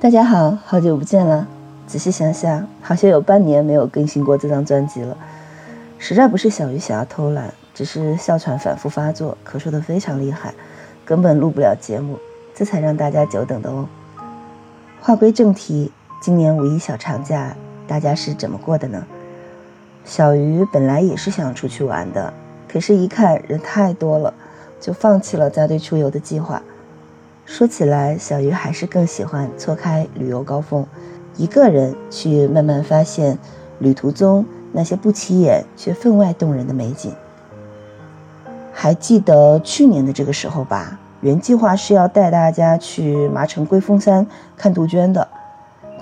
大家好，好久不见了。仔细想想，好像有半年没有更新过这张专辑了。实在不是小鱼想要偷懒，只是哮喘反复发作，咳嗽的非常厉害，根本录不了节目，这才让大家久等的哦。话归正题，今年五一小长假，大家是怎么过的呢？小鱼本来也是想出去玩的，可是，一看人太多了，就放弃了扎堆出游的计划。说起来，小鱼还是更喜欢错开旅游高峰，一个人去慢慢发现旅途中那些不起眼却分外动人的美景。还记得去年的这个时候吧？原计划是要带大家去麻城龟峰山看杜鹃的，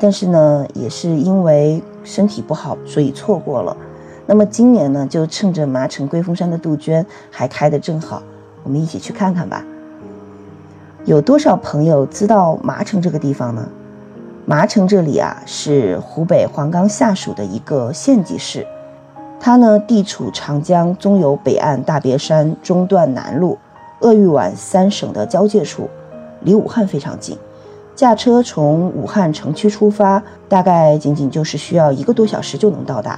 但是呢，也是因为身体不好，所以错过了。那么今年呢，就趁着麻城龟峰山的杜鹃还开得正好，我们一起去看看吧。有多少朋友知道麻城这个地方呢？麻城这里啊，是湖北黄冈下属的一个县级市，它呢地处长江中游北岸大别山中段南麓、鄂豫皖三省的交界处，离武汉非常近。驾车从武汉城区出发，大概仅仅就是需要一个多小时就能到达。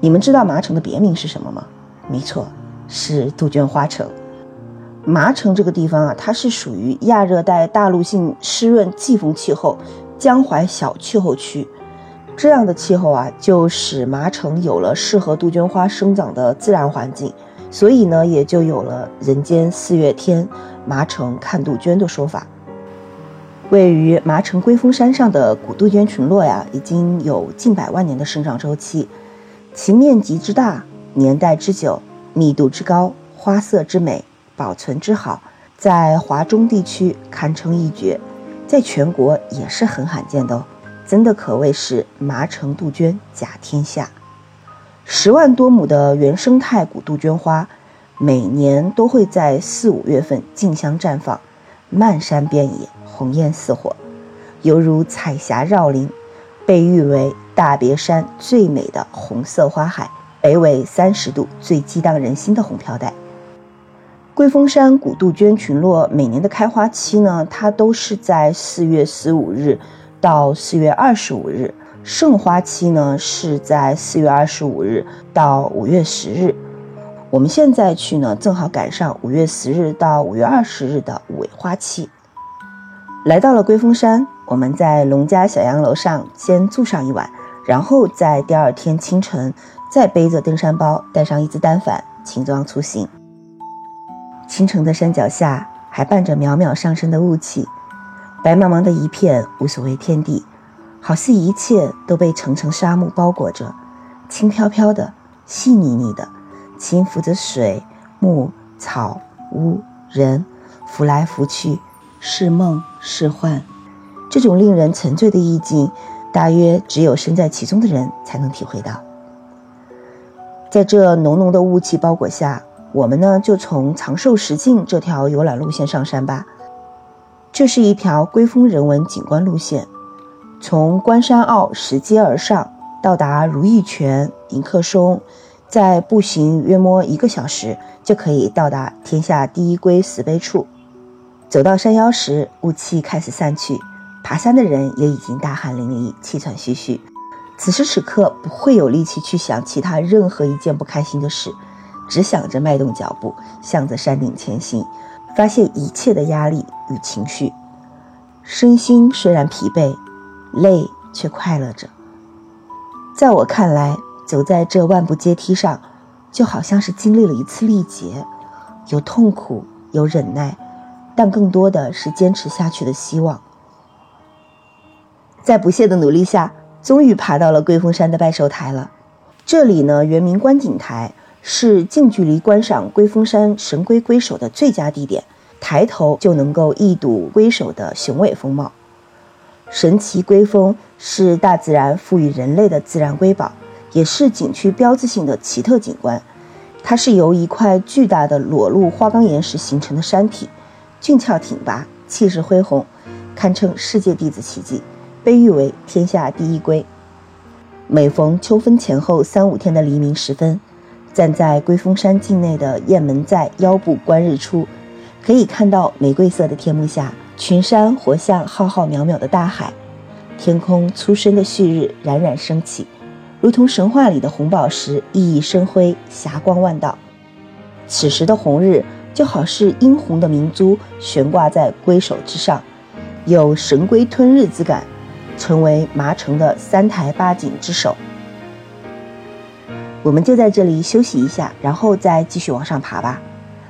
你们知道麻城的别名是什么吗？没错，是杜鹃花城。麻城这个地方啊，它是属于亚热带大陆性湿润季风气候江淮小气候区，这样的气候啊，就使麻城有了适合杜鹃花生长的自然环境，所以呢，也就有了“人间四月天，麻城看杜鹃”的说法。位于麻城龟峰山上的古杜鹃群落呀，已经有近百万年的生长周期，其面积之大、年代之久、密度之高、花色之美。保存之好，在华中地区堪称一绝，在全国也是很罕见的哦，真的可谓是麻城杜鹃甲天下。十万多亩的原生态古杜鹃花，每年都会在四五月份竞相绽放，漫山遍野，红艳似火，犹如彩霞绕林，被誉为大别山最美的红色花海，北纬三十度最激荡人心的红飘带。龟峰山古杜鹃群落每年的开花期呢，它都是在四月十五日到四月二十五日，盛花期呢是在四月二十五日到五月十日。我们现在去呢，正好赶上五月十日到五月二十日的尾花期。来到了龟峰山，我们在农家小洋楼上先住上一晚，然后在第二天清晨再背着登山包，带上一只单反，轻装出行。清晨的山脚下还伴着渺渺上升的雾气，白茫茫的一片，无所谓天地，好似一切都被层层沙幕包裹着，轻飘飘的，细腻腻的，轻浮着水、木、草、屋、人，浮来浮去，是梦是幻。这种令人沉醉的意境，大约只有身在其中的人才能体会到。在这浓浓的雾气包裹下。我们呢，就从长寿石径这条游览路线上山吧。这是一条龟峰人文景观路线，从关山坳拾阶而上，到达如意泉、迎客松，再步行约摸一个小时，就可以到达天下第一龟石碑处。走到山腰时，雾气开始散去，爬山的人也已经大汗淋漓、气喘吁吁。此时此刻，不会有力气去想其他任何一件不开心的事。只想着迈动脚步，向着山顶前行，发泄一切的压力与情绪。身心虽然疲惫，累却快乐着。在我看来，走在这万步阶梯上，就好像是经历了一次历劫，有痛苦，有忍耐，但更多的是坚持下去的希望。在不懈的努力下，终于爬到了桂峰山的拜寿台了。这里呢，原名观景台。是近距离观赏龟峰山神龟龟首的最佳地点，抬头就能够一睹龟首的雄伟风貌。神奇龟峰是大自然赋予人类的自然瑰宝，也是景区标志性的奇特景观。它是由一块巨大的裸露花岗岩石形成的山体，俊俏挺拔，气势恢宏，堪称世界地质奇迹，被誉为天下第一龟。每逢秋分前后三五天的黎明时分。站在龟峰山境内的雁门寨腰部观日出，可以看到玫瑰色的天幕下，群山活像浩浩渺渺的大海，天空初升的旭日冉冉升起，如同神话里的红宝石熠熠生辉，霞光万道。此时的红日就好似殷红的明珠悬挂在龟首之上，有神龟吞日之感，成为麻城的三台八景之首。我们就在这里休息一下，然后再继续往上爬吧。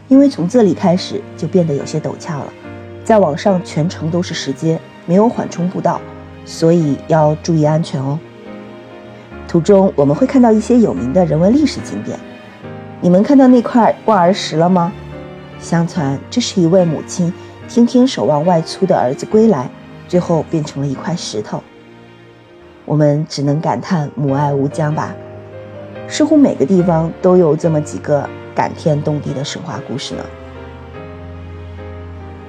因为从这里开始就变得有些陡峭了，再往上全程都是石阶，没有缓冲步道，所以要注意安全哦。途中我们会看到一些有名的人文历史景点，你们看到那块望儿石了吗？相传这是一位母亲天天守望外出的儿子归来，最后变成了一块石头。我们只能感叹母爱无疆吧。似乎每个地方都有这么几个感天动地的神话故事呢。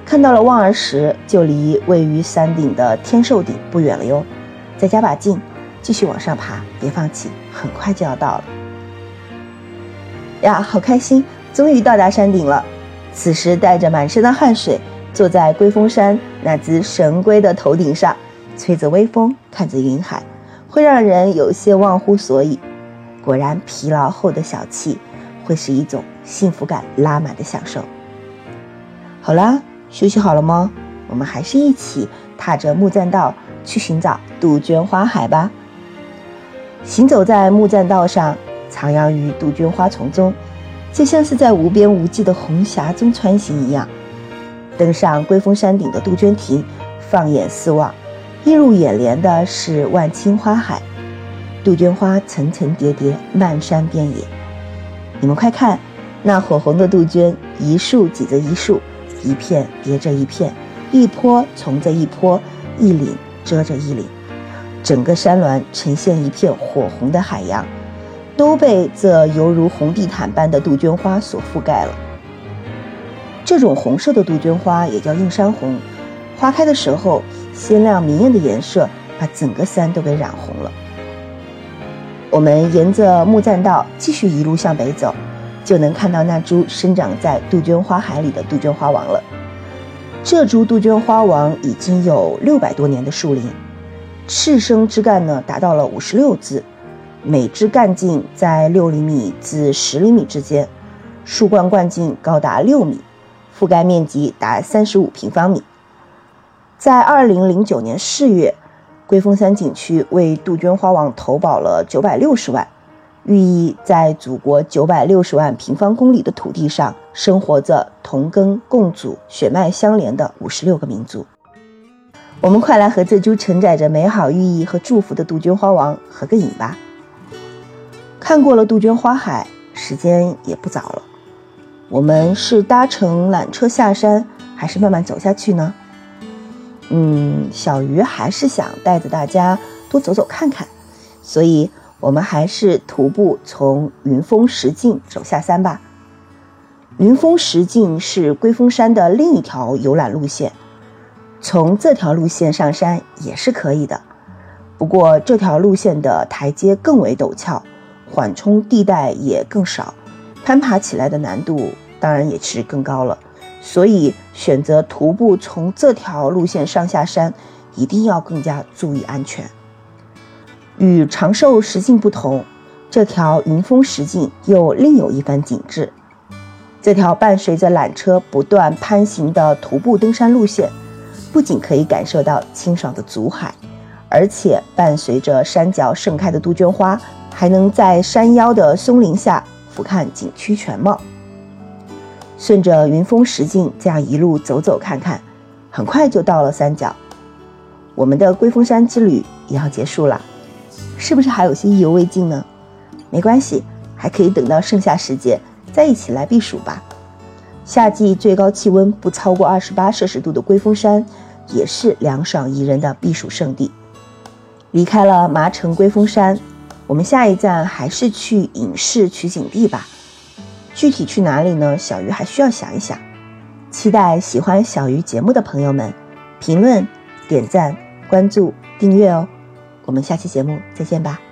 看到了望儿石，就离位于山顶的天寿顶不远了哟。再加把劲，继续往上爬，别放弃，很快就要到了。呀，好开心，终于到达山顶了。此时带着满身的汗水，坐在龟峰山那只神龟的头顶上，吹着微风，看着云海，会让人有些忘乎所以。果然，疲劳后的小憩会是一种幸福感拉满的享受。好啦，休息好了吗？我们还是一起踏着木栈道去寻找杜鹃花海吧。行走在木栈道上，徜徉于杜鹃花丛中，就像是在无边无际的红霞中穿行一样。登上龟峰山顶的杜鹃亭，放眼四望，映入眼帘的是万顷花海。杜鹃花层层叠叠，漫山遍野。你们快看，那火红的杜鹃，一束挤着一束，一片叠着一片，一坡重着一坡，一岭遮着一岭，整个山峦呈现一片火红的海洋，都被这犹如红地毯般的杜鹃花所覆盖了。这种红色的杜鹃花也叫映山红，花开的时候，鲜亮明艳的颜色把整个山都给染红了。我们沿着木栈道继续一路向北走，就能看到那株生长在杜鹃花海里的杜鹃花王了。这株杜鹃花王已经有六百多年的树龄，赤生枝干呢达到了五十六支，每枝干径在六厘米至十厘米之间，树冠冠径高达六米，覆盖面积达三十五平方米。在二零零九年四月。龟峰山景区为杜鹃花王投保了九百六十万，寓意在祖国九百六十万平方公里的土地上，生活着同根共祖、血脉相连的五十六个民族。我们快来和这株承载着美好寓意和祝福的杜鹃花王合个影吧！看过了杜鹃花海，时间也不早了。我们是搭乘缆车下山，还是慢慢走下去呢？嗯，小鱼还是想带着大家多走走看看，所以我们还是徒步从云峰石径走下山吧。云峰石径是龟峰山的另一条游览路线，从这条路线上山也是可以的。不过这条路线的台阶更为陡峭，缓冲地带也更少，攀爬起来的难度当然也是更高了。所以，选择徒步从这条路线上下山，一定要更加注意安全。与长寿石径不同，这条云峰石径又另有一番景致。这条伴随着缆车不断攀行的徒步登山路线，不仅可以感受到清爽的竹海，而且伴随着山脚盛开的杜鹃花，还能在山腰的松林下俯瞰景区全貌。顺着云峰石径这样一路走走看看，很快就到了山脚。我们的龟峰山之旅也要结束了，是不是还有些意犹未尽呢？没关系，还可以等到盛夏时节再一起来避暑吧。夏季最高气温不超过二十八摄氏度的龟峰山，也是凉爽宜人的避暑胜地。离开了麻城龟峰山，我们下一站还是去影视取景地吧。具体去哪里呢？小鱼还需要想一想。期待喜欢小鱼节目的朋友们评论、点赞、关注、订阅哦。我们下期节目再见吧。